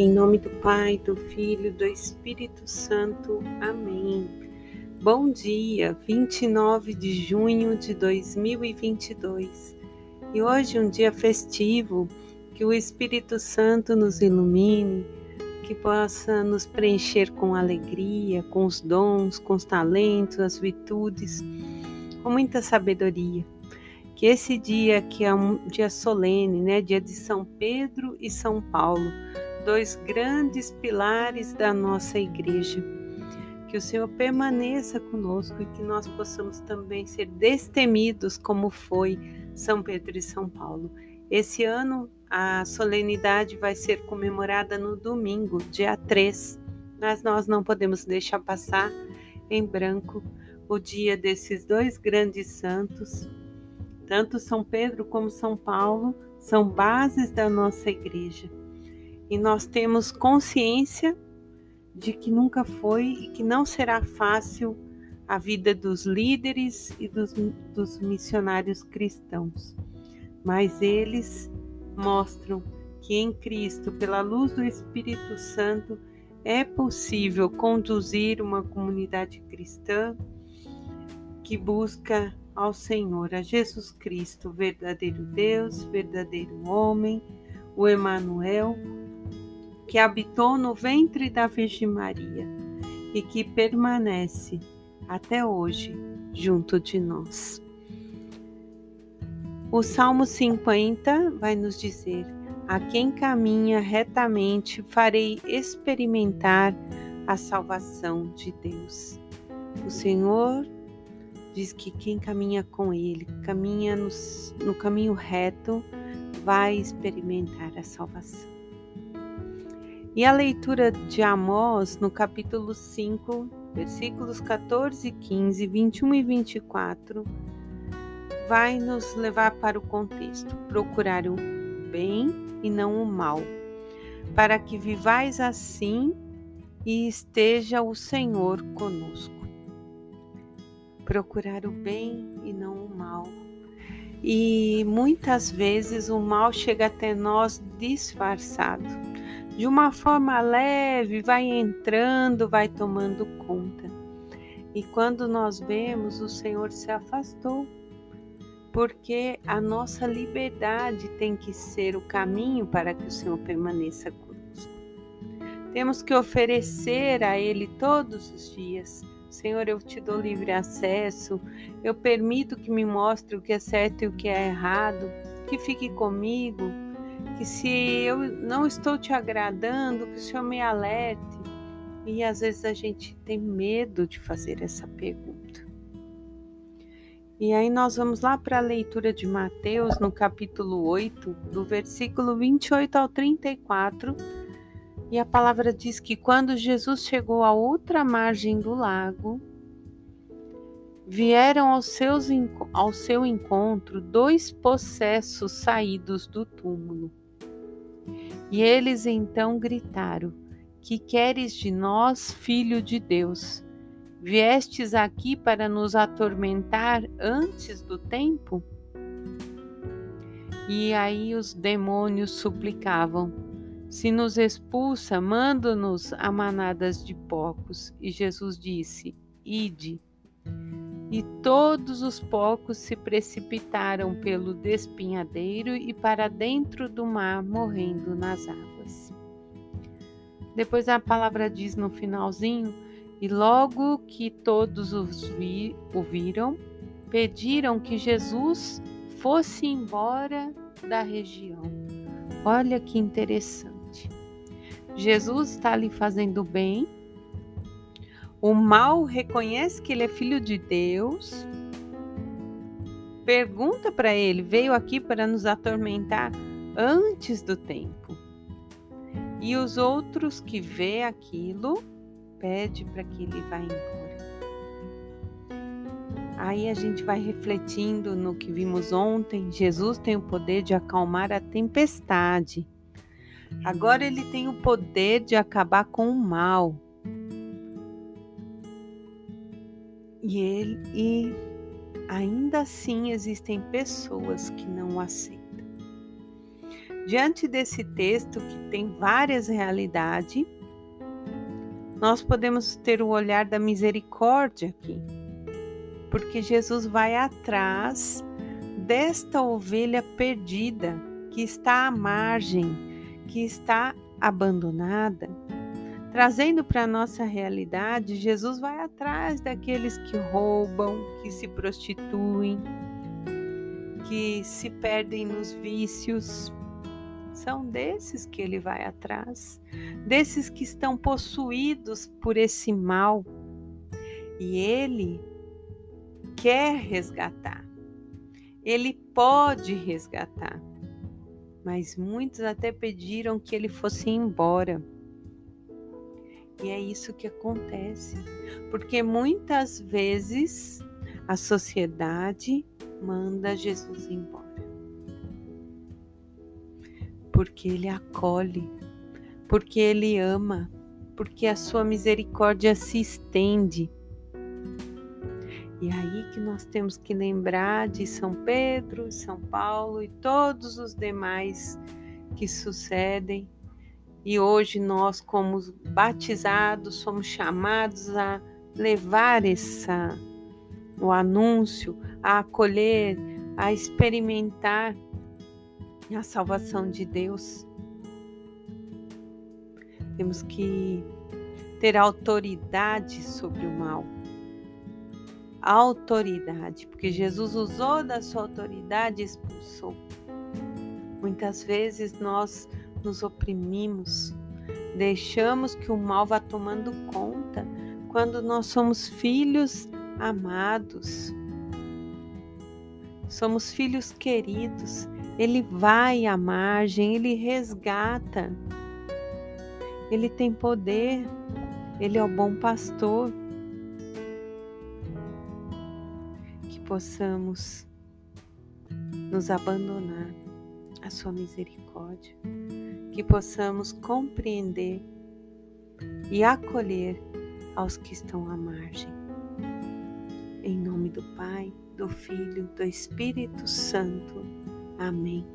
Em nome do Pai, do Filho, do Espírito Santo. Amém. Bom dia, 29 de junho de 2022. E hoje um dia festivo, que o Espírito Santo nos ilumine, que possa nos preencher com alegria, com os dons, com os talentos, as virtudes, com muita sabedoria. Que esse dia, que é um dia solene, né, dia de São Pedro e São Paulo, dois grandes pilares da nossa igreja. Que o Senhor permaneça conosco e que nós possamos também ser destemidos como foi São Pedro e São Paulo. Esse ano a solenidade vai ser comemorada no domingo, dia 3, mas nós não podemos deixar passar em branco o dia desses dois grandes santos. Tanto São Pedro como São Paulo são bases da nossa igreja e nós temos consciência de que nunca foi e que não será fácil a vida dos líderes e dos, dos missionários cristãos, mas eles mostram que em Cristo, pela luz do Espírito Santo, é possível conduzir uma comunidade cristã que busca ao Senhor, a Jesus Cristo, verdadeiro Deus, verdadeiro homem, o Emanuel, que habitou no ventre da Virgem Maria e que permanece até hoje junto de nós. O Salmo 50 vai nos dizer: A quem caminha retamente farei experimentar a salvação de Deus. O Senhor diz que quem caminha com Ele, caminha no, no caminho reto, vai experimentar a salvação. E a leitura de Amós, no capítulo 5, versículos 14, 15, 21 e 24, vai nos levar para o contexto: procurar o bem e não o mal, para que vivais assim e esteja o Senhor conosco. Procurar o bem e não o mal. E muitas vezes o mal chega até nós disfarçado de uma forma leve, vai entrando, vai tomando conta. E quando nós vemos, o Senhor se afastou, porque a nossa liberdade tem que ser o caminho para que o Senhor permaneça conosco. Temos que oferecer a Ele todos os dias. Senhor, eu te dou livre acesso, eu permito que me mostre o que é certo e o que é errado, que fique comigo, que se eu não estou te agradando, que o Senhor me alerte. E às vezes a gente tem medo de fazer essa pergunta. E aí nós vamos lá para a leitura de Mateus, no capítulo 8, do versículo 28 ao 34. E a palavra diz que quando Jesus chegou à outra margem do lago, vieram ao, seus, ao seu encontro dois possessos saídos do túmulo e eles então gritaram: Que queres de nós, filho de Deus? Viestes aqui para nos atormentar antes do tempo? E aí os demônios suplicavam: Se nos expulsa, manda-nos a manadas de porcos. E Jesus disse: Ide. E todos os porcos se precipitaram pelo despinhadeiro e para dentro do mar, morrendo nas águas. Depois a palavra diz no finalzinho: E logo que todos os vi, o viram, pediram que Jesus fosse embora da região. Olha que interessante. Jesus está ali fazendo bem, o mal reconhece que ele é filho de Deus. Pergunta para ele: veio aqui para nos atormentar antes do tempo. E os outros que vê aquilo, pede para que ele vá embora. Aí a gente vai refletindo no que vimos ontem. Jesus tem o poder de acalmar a tempestade. Agora ele tem o poder de acabar com o mal. E ele e ainda assim existem pessoas que não aceitam. Diante desse texto que tem várias realidades, nós podemos ter o olhar da misericórdia aqui, porque Jesus vai atrás desta ovelha perdida que está à margem, que está abandonada. Trazendo para a nossa realidade, Jesus vai atrás daqueles que roubam, que se prostituem, que se perdem nos vícios. São desses que ele vai atrás, desses que estão possuídos por esse mal. E ele quer resgatar. Ele pode resgatar. Mas muitos até pediram que ele fosse embora. E é isso que acontece, porque muitas vezes a sociedade manda Jesus embora. Porque ele acolhe, porque ele ama, porque a sua misericórdia se estende. E é aí que nós temos que lembrar de São Pedro, São Paulo e todos os demais que sucedem. E hoje nós, como batizados, somos chamados a levar essa o anúncio, a acolher, a experimentar a salvação de Deus. Temos que ter autoridade sobre o mal. Autoridade, porque Jesus usou da sua autoridade e expulsou. Muitas vezes nós nos oprimimos, deixamos que o mal vá tomando conta quando nós somos filhos amados. Somos filhos queridos. Ele vai à margem, ele resgata. Ele tem poder. Ele é o bom pastor. Que possamos nos abandonar à sua misericórdia, que possamos compreender e acolher aos que estão à margem. Em nome do Pai, do Filho, do Espírito Santo. Amém.